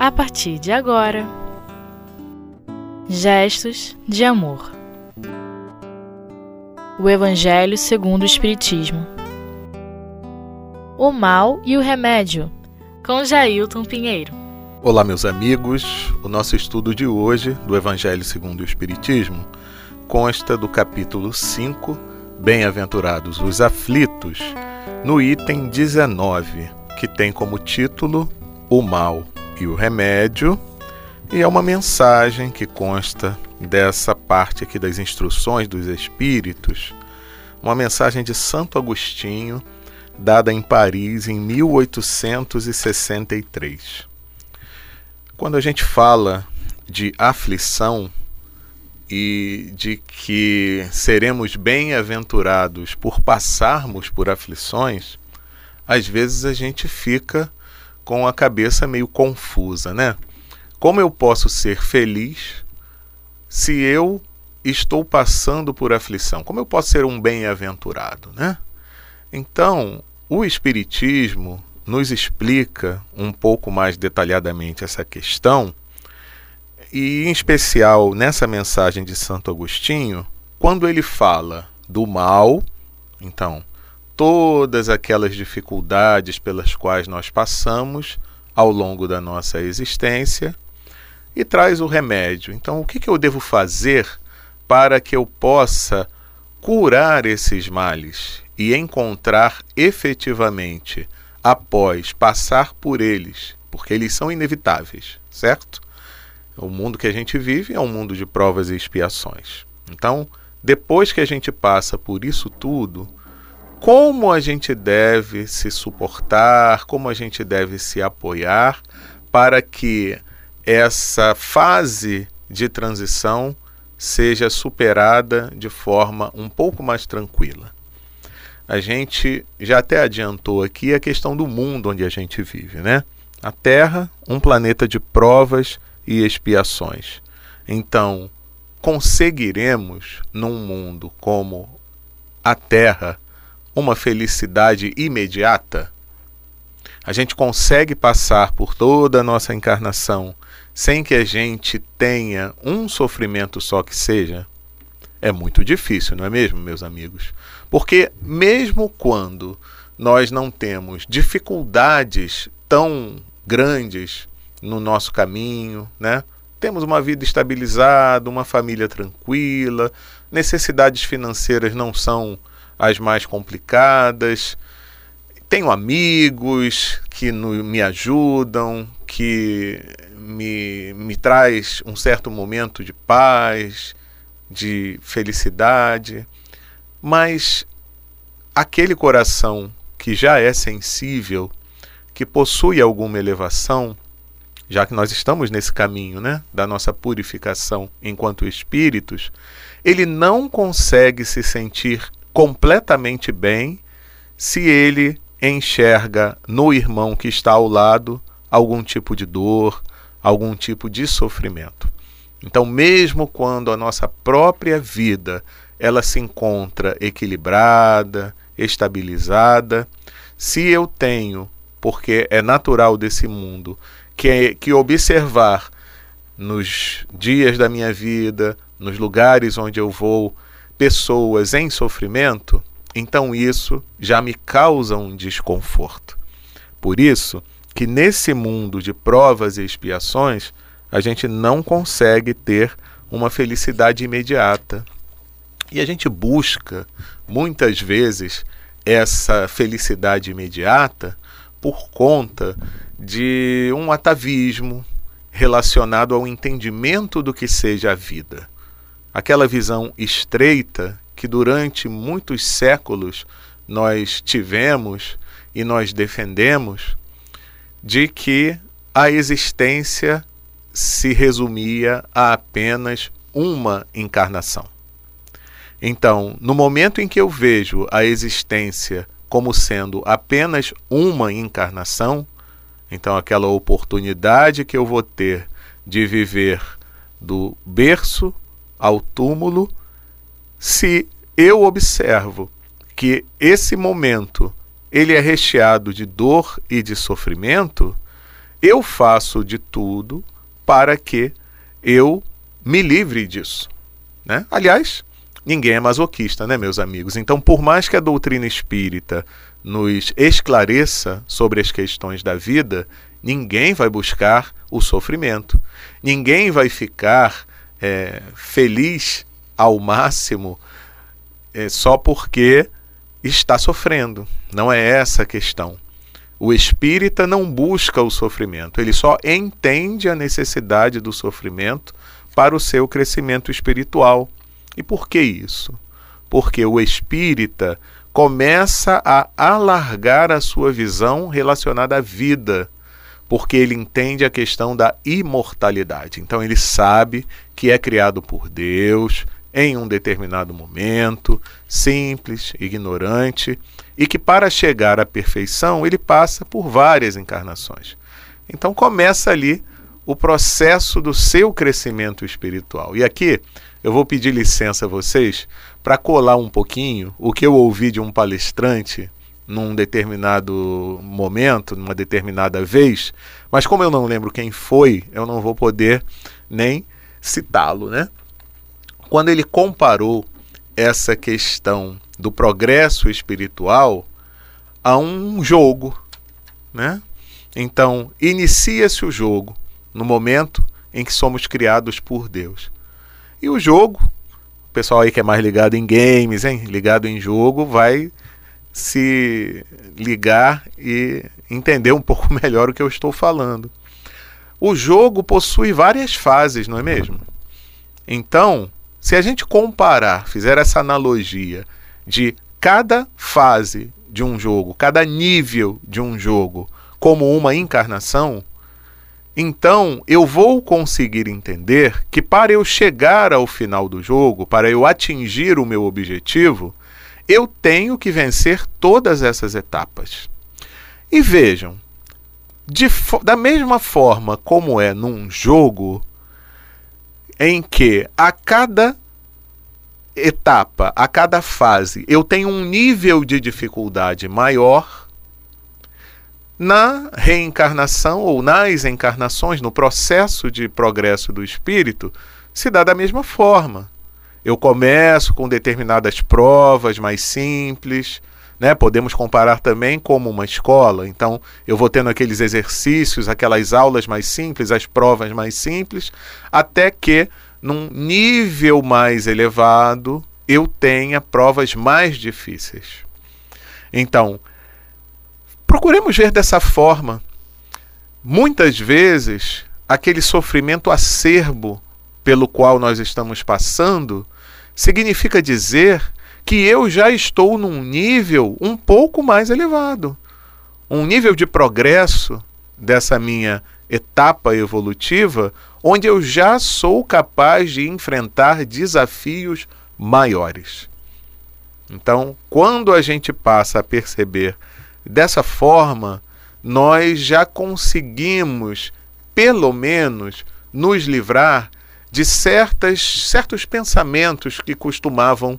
a partir de agora. Gestos de amor. O Evangelho segundo o Espiritismo. O mal e o remédio, com Jailton Pinheiro. Olá, meus amigos. O nosso estudo de hoje do Evangelho segundo o Espiritismo consta do capítulo 5, Bem-aventurados os aflitos, no item 19, que tem como título O mal e o remédio, e é uma mensagem que consta dessa parte aqui das instruções dos Espíritos, uma mensagem de Santo Agostinho, dada em Paris em 1863. Quando a gente fala de aflição e de que seremos bem-aventurados por passarmos por aflições, às vezes a gente fica com a cabeça meio confusa, né? Como eu posso ser feliz se eu estou passando por aflição? Como eu posso ser um bem-aventurado, né? Então, o Espiritismo nos explica um pouco mais detalhadamente essa questão, e em especial nessa mensagem de Santo Agostinho, quando ele fala do mal, então, todas aquelas dificuldades pelas quais nós passamos ao longo da nossa existência e traz o remédio. Então, o que, que eu devo fazer para que eu possa curar esses males e encontrar efetivamente, após passar por eles, porque eles são inevitáveis, certo? O mundo que a gente vive é um mundo de provas e expiações. Então, depois que a gente passa por isso tudo, como a gente deve se suportar, como a gente deve se apoiar para que essa fase de transição seja superada de forma um pouco mais tranquila. A gente já até adiantou aqui a questão do mundo onde a gente vive, né? A Terra, um planeta de provas e expiações. Então, conseguiremos num mundo como a Terra uma felicidade imediata? A gente consegue passar por toda a nossa encarnação sem que a gente tenha um sofrimento só que seja? É muito difícil, não é mesmo, meus amigos? Porque, mesmo quando nós não temos dificuldades tão grandes no nosso caminho, né? Temos uma vida estabilizada, uma família tranquila, necessidades financeiras não são as mais complicadas. Tenho amigos que no, me ajudam, que me, me traz um certo momento de paz, de felicidade, mas aquele coração que já é sensível, que possui alguma elevação, já que nós estamos nesse caminho, né, da nossa purificação enquanto espíritos, ele não consegue se sentir completamente bem se ele enxerga no irmão que está ao lado algum tipo de dor, algum tipo de sofrimento. Então, mesmo quando a nossa própria vida ela se encontra equilibrada, estabilizada, se eu tenho, porque é natural desse mundo, que, que observar nos dias da minha vida, nos lugares onde eu vou, pessoas em sofrimento, então isso já me causa um desconforto. Por isso que nesse mundo de provas e expiações, a gente não consegue ter uma felicidade imediata. E a gente busca, muitas vezes, essa felicidade imediata por conta de um atavismo relacionado ao entendimento do que seja a vida aquela visão estreita que durante muitos séculos nós tivemos e nós defendemos de que a existência se resumia a apenas uma encarnação. Então, no momento em que eu vejo a existência como sendo apenas uma encarnação, então aquela oportunidade que eu vou ter de viver do berço ao túmulo, se eu observo que esse momento ele é recheado de dor e de sofrimento, eu faço de tudo para que eu me livre disso. Né? Aliás, ninguém é masoquista, né, meus amigos? Então, por mais que a doutrina espírita nos esclareça sobre as questões da vida, ninguém vai buscar o sofrimento. Ninguém vai ficar é, feliz ao máximo é, só porque está sofrendo. Não é essa a questão. O espírita não busca o sofrimento, ele só entende a necessidade do sofrimento para o seu crescimento espiritual. E por que isso? Porque o espírita começa a alargar a sua visão relacionada à vida, porque ele entende a questão da imortalidade. Então ele sabe que é criado por Deus em um determinado momento, simples, ignorante, e que para chegar à perfeição ele passa por várias encarnações. Então começa ali o processo do seu crescimento espiritual. E aqui eu vou pedir licença a vocês para colar um pouquinho o que eu ouvi de um palestrante num determinado momento, numa determinada vez, mas como eu não lembro quem foi, eu não vou poder nem citá-lo, né? Quando ele comparou essa questão do progresso espiritual a um jogo, né? Então, inicia-se o jogo no momento em que somos criados por Deus. E o jogo, o pessoal aí que é mais ligado em games, hein? ligado em jogo, vai se ligar e entender um pouco melhor o que eu estou falando. O jogo possui várias fases, não é mesmo? Então, se a gente comparar, fizer essa analogia de cada fase de um jogo, cada nível de um jogo, como uma encarnação, então eu vou conseguir entender que para eu chegar ao final do jogo, para eu atingir o meu objetivo, eu tenho que vencer todas essas etapas. E vejam, da mesma forma como é num jogo, em que a cada etapa, a cada fase, eu tenho um nível de dificuldade maior, na reencarnação ou nas encarnações, no processo de progresso do espírito, se dá da mesma forma. Eu começo com determinadas provas mais simples, né? Podemos comparar também como uma escola. Então, eu vou tendo aqueles exercícios, aquelas aulas mais simples, as provas mais simples, até que num nível mais elevado eu tenha provas mais difíceis. Então, Procuremos ver dessa forma. Muitas vezes, aquele sofrimento acerbo pelo qual nós estamos passando significa dizer que eu já estou num nível um pouco mais elevado, um nível de progresso dessa minha etapa evolutiva, onde eu já sou capaz de enfrentar desafios maiores. Então, quando a gente passa a perceber Dessa forma, nós já conseguimos, pelo menos, nos livrar de certas, certos pensamentos que costumavam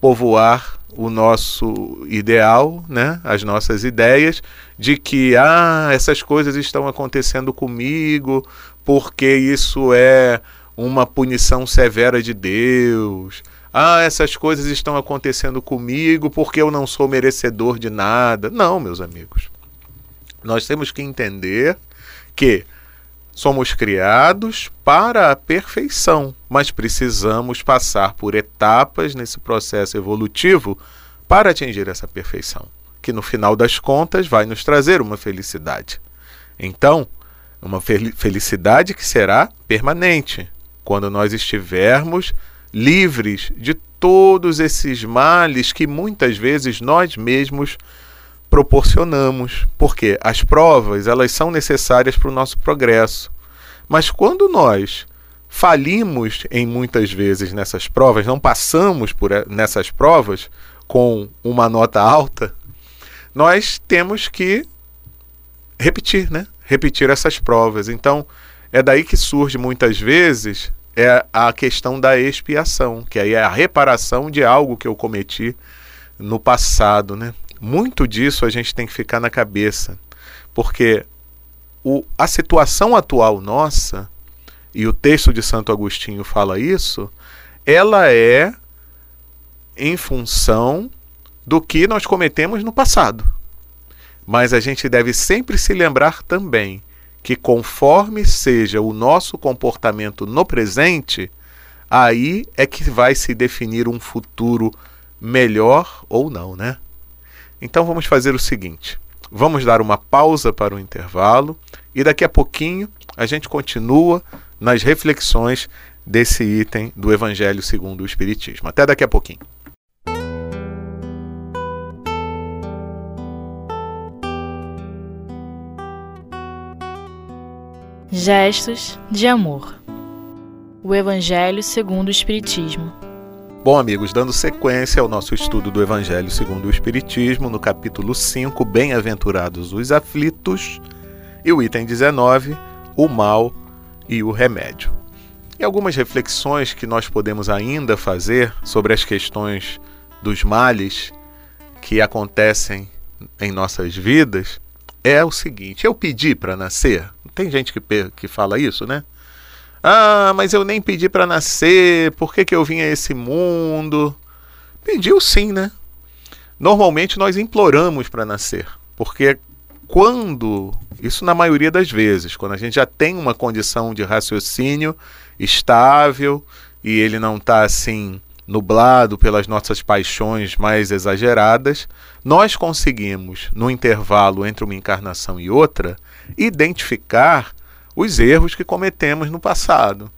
povoar o nosso ideal, né? as nossas ideias, de que ah, essas coisas estão acontecendo comigo porque isso é uma punição severa de Deus, ah, essas coisas estão acontecendo comigo porque eu não sou merecedor de nada. Não, meus amigos. Nós temos que entender que somos criados para a perfeição, mas precisamos passar por etapas nesse processo evolutivo para atingir essa perfeição, que no final das contas vai nos trazer uma felicidade. Então, uma felicidade que será permanente, quando nós estivermos livres de todos esses males que muitas vezes nós mesmos proporcionamos, porque as provas elas são necessárias para o nosso progresso. Mas quando nós falimos em muitas vezes nessas provas, não passamos por nessas provas com uma nota alta, nós temos que repetir, né? Repetir essas provas. Então, é daí que surge muitas vezes é a questão da expiação, que aí é a reparação de algo que eu cometi no passado, né? Muito disso a gente tem que ficar na cabeça, porque o, a situação atual nossa, e o texto de Santo Agostinho fala isso, ela é em função do que nós cometemos no passado. Mas a gente deve sempre se lembrar também que, conforme seja o nosso comportamento no presente, aí é que vai se definir um futuro melhor ou não, né? Então vamos fazer o seguinte: vamos dar uma pausa para o intervalo e daqui a pouquinho a gente continua nas reflexões desse item do Evangelho segundo o Espiritismo. Até daqui a pouquinho. Gestos de amor. O Evangelho segundo o Espiritismo. Bom, amigos, dando sequência ao nosso estudo do Evangelho segundo o Espiritismo, no capítulo 5, Bem-aventurados os aflitos, e o item 19, o mal e o remédio. E algumas reflexões que nós podemos ainda fazer sobre as questões dos males que acontecem em nossas vidas é o seguinte: eu pedi para nascer. Tem gente que, que fala isso, né? Ah, mas eu nem pedi para nascer, por que, que eu vim a esse mundo? Pediu sim, né? Normalmente nós imploramos para nascer, porque quando, isso na maioria das vezes, quando a gente já tem uma condição de raciocínio estável e ele não está assim nublado pelas nossas paixões mais exageradas, nós conseguimos, no intervalo entre uma encarnação e outra, identificar os erros que cometemos no passado.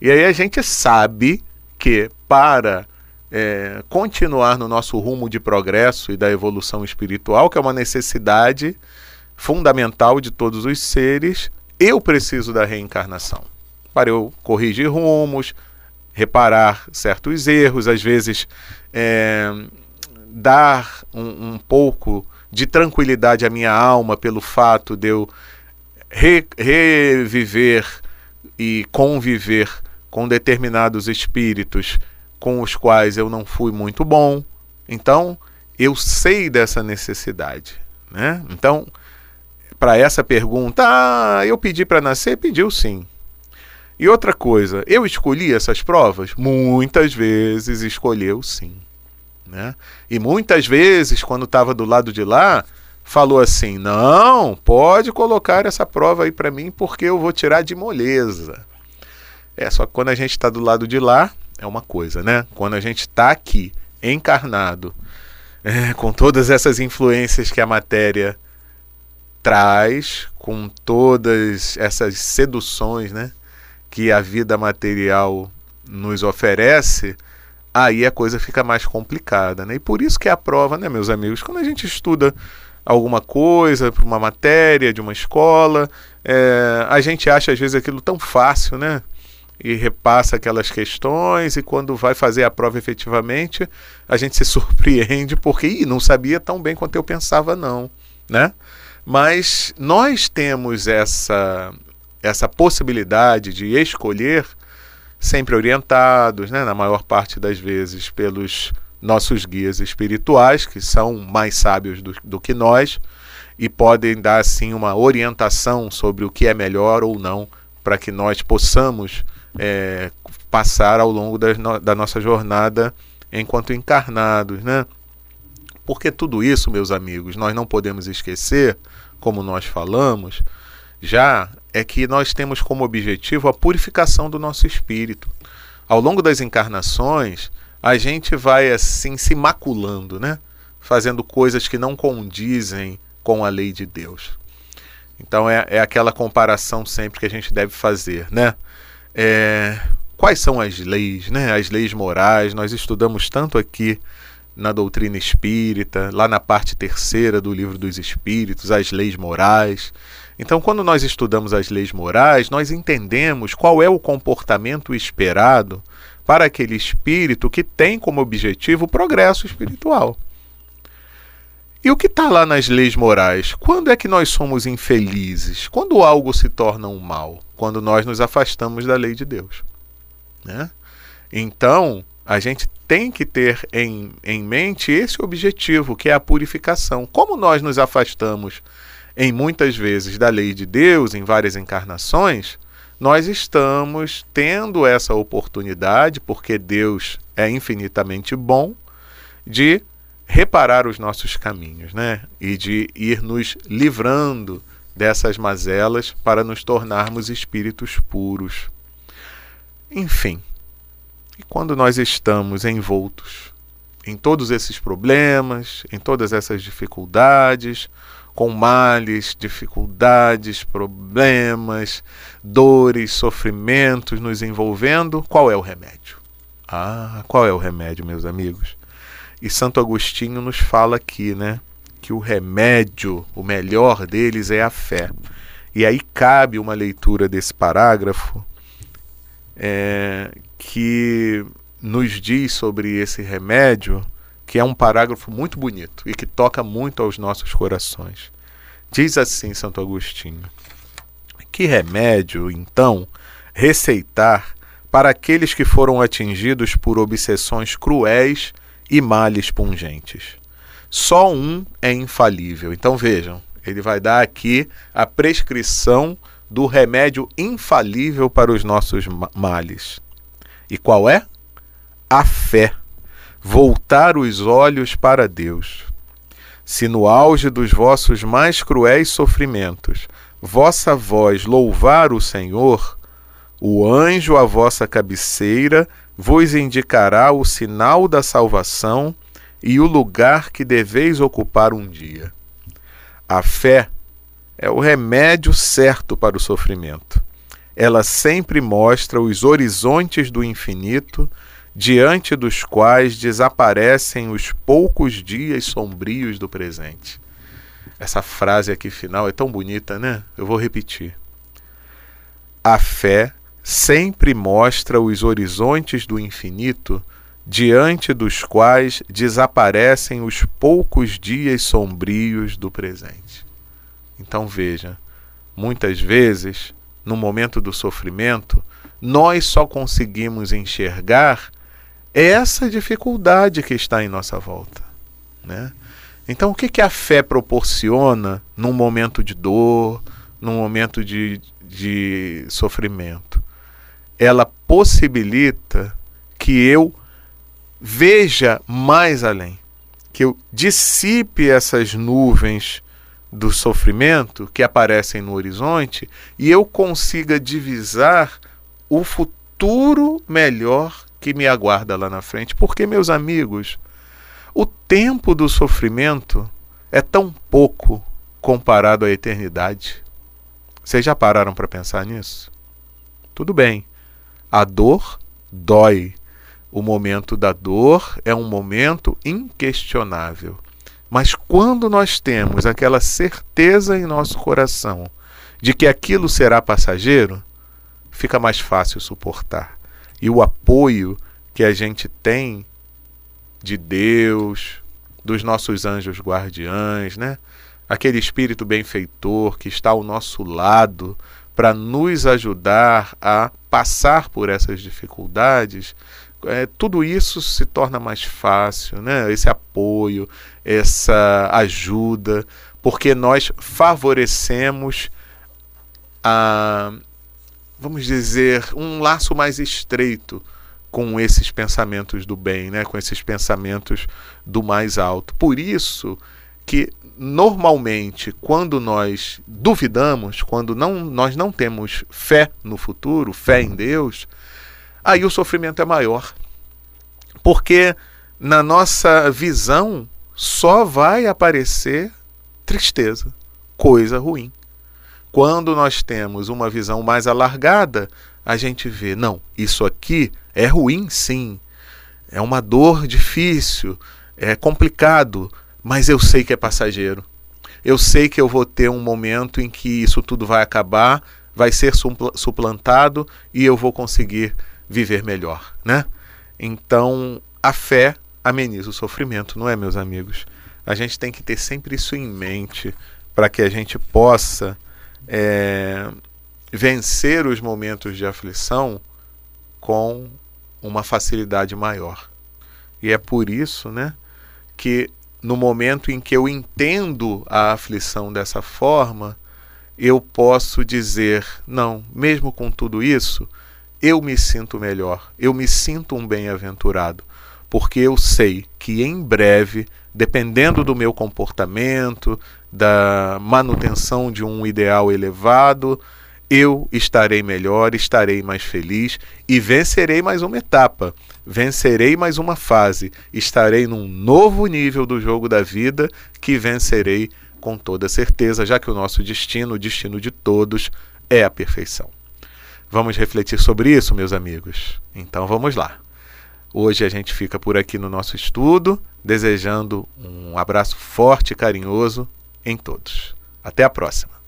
E aí a gente sabe que para é, continuar no nosso rumo de progresso e da evolução espiritual, que é uma necessidade fundamental de todos os seres, eu preciso da reencarnação. Para eu corrigir rumos, reparar certos erros, às vezes é, dar um, um, pouco de tranquilidade à minha alma pelo fato de eu re, reviver e conviver com determinados espíritos com os quais eu não fui muito bom. Então, eu sei dessa necessidade. Né? Então, para essa pergunta, ah, eu pedi para nascer? Pediu sim. E outra coisa, eu escolhi essas provas? Muitas vezes escolheu sim. Né? E muitas vezes, quando estava do lado de lá, falou assim: não, pode colocar essa prova aí para mim porque eu vou tirar de moleza. É, só que quando a gente está do lado de lá, é uma coisa, né? Quando a gente está aqui, encarnado, é, com todas essas influências que a matéria traz, com todas essas seduções, né? que a vida material nos oferece, aí a coisa fica mais complicada, né? E por isso que é a prova, né, meus amigos? Quando a gente estuda alguma coisa para uma matéria de uma escola, é, a gente acha às vezes aquilo tão fácil, né? E repassa aquelas questões e quando vai fazer a prova efetivamente, a gente se surpreende porque Ih, não sabia tão bem quanto eu pensava não, né? Mas nós temos essa essa possibilidade de escolher, sempre orientados, né, na maior parte das vezes, pelos nossos guias espirituais, que são mais sábios do, do que nós e podem dar assim uma orientação sobre o que é melhor ou não para que nós possamos é, passar ao longo da, da nossa jornada enquanto encarnados, né? Porque tudo isso, meus amigos, nós não podemos esquecer, como nós falamos, já é que nós temos como objetivo a purificação do nosso espírito. Ao longo das encarnações, a gente vai assim se maculando, né? Fazendo coisas que não condizem com a lei de Deus. Então é, é aquela comparação sempre que a gente deve fazer, né? É, quais são as leis, né? As leis morais. Nós estudamos tanto aqui na doutrina espírita, lá na parte terceira do livro dos Espíritos, as leis morais. Então, quando nós estudamos as leis morais, nós entendemos qual é o comportamento esperado para aquele espírito que tem como objetivo o progresso espiritual. E o que está lá nas leis morais? Quando é que nós somos infelizes? Quando algo se torna um mal? Quando nós nos afastamos da lei de Deus. Né? Então, a gente tem que ter em, em mente esse objetivo, que é a purificação. Como nós nos afastamos em muitas vezes da lei de Deus, em várias encarnações, nós estamos tendo essa oportunidade, porque Deus é infinitamente bom, de reparar os nossos caminhos, né? E de ir nos livrando dessas mazelas para nos tornarmos espíritos puros. Enfim, e quando nós estamos envoltos em todos esses problemas, em todas essas dificuldades, com males, dificuldades, problemas, dores, sofrimentos nos envolvendo, qual é o remédio? Ah, qual é o remédio, meus amigos? E Santo Agostinho nos fala aqui, né? Que o remédio, o melhor deles é a fé. E aí cabe uma leitura desse parágrafo é, que nos diz sobre esse remédio que é um parágrafo muito bonito e que toca muito aos nossos corações. Diz assim Santo Agostinho: Que remédio, então, receitar para aqueles que foram atingidos por obsessões cruéis e males pungentes? Só um é infalível. Então vejam, ele vai dar aqui a prescrição do remédio infalível para os nossos males. E qual é? A fé voltar os olhos para Deus. Se no auge dos vossos mais cruéis sofrimentos vossa voz louvar o Senhor, o anjo à vossa cabeceira vos indicará o sinal da salvação e o lugar que deveis ocupar um dia. A fé é o remédio certo para o sofrimento. Ela sempre mostra os horizontes do infinito diante dos quais desaparecem os poucos dias sombrios do presente. Essa frase aqui final é tão bonita, né? Eu vou repetir. A fé sempre mostra os horizontes do infinito diante dos quais desaparecem os poucos dias sombrios do presente. Então veja, muitas vezes, no momento do sofrimento, nós só conseguimos enxergar essa dificuldade que está em nossa volta. Né? Então, o que, que a fé proporciona num momento de dor, num momento de, de sofrimento? Ela possibilita que eu veja mais além, que eu dissipe essas nuvens do sofrimento que aparecem no horizonte e eu consiga divisar o futuro melhor que me aguarda lá na frente. Porque, meus amigos, o tempo do sofrimento é tão pouco comparado à eternidade. Vocês já pararam para pensar nisso? Tudo bem. A dor dói. O momento da dor é um momento inquestionável. Mas quando nós temos aquela certeza em nosso coração de que aquilo será passageiro, fica mais fácil suportar e o apoio que a gente tem de Deus, dos nossos anjos guardiães, né? Aquele espírito benfeitor que está ao nosso lado para nos ajudar a passar por essas dificuldades, é, tudo isso se torna mais fácil, né? Esse apoio, essa ajuda, porque nós favorecemos a vamos dizer, um laço mais estreito com esses pensamentos do bem, né? com esses pensamentos do mais alto. Por isso que normalmente quando nós duvidamos, quando não, nós não temos fé no futuro, fé em Deus, aí o sofrimento é maior. Porque na nossa visão só vai aparecer tristeza, coisa ruim. Quando nós temos uma visão mais alargada, a gente vê, não, isso aqui é ruim sim, é uma dor difícil, é complicado, mas eu sei que é passageiro. Eu sei que eu vou ter um momento em que isso tudo vai acabar, vai ser suplantado e eu vou conseguir viver melhor, né? Então, a fé ameniza o sofrimento, não é, meus amigos? A gente tem que ter sempre isso em mente para que a gente possa é, vencer os momentos de aflição com uma facilidade maior. E é por isso né, que no momento em que eu entendo a aflição dessa forma, eu posso dizer: não, mesmo com tudo isso, eu me sinto melhor, eu me sinto um bem-aventurado, porque eu sei que em breve, dependendo do meu comportamento, da manutenção de um ideal elevado, eu estarei melhor, estarei mais feliz e vencerei mais uma etapa, vencerei mais uma fase, estarei num novo nível do jogo da vida que vencerei com toda certeza, já que o nosso destino, o destino de todos, é a perfeição. Vamos refletir sobre isso, meus amigos? Então vamos lá. Hoje a gente fica por aqui no nosso estudo, desejando um abraço forte e carinhoso em todos. Até a próxima!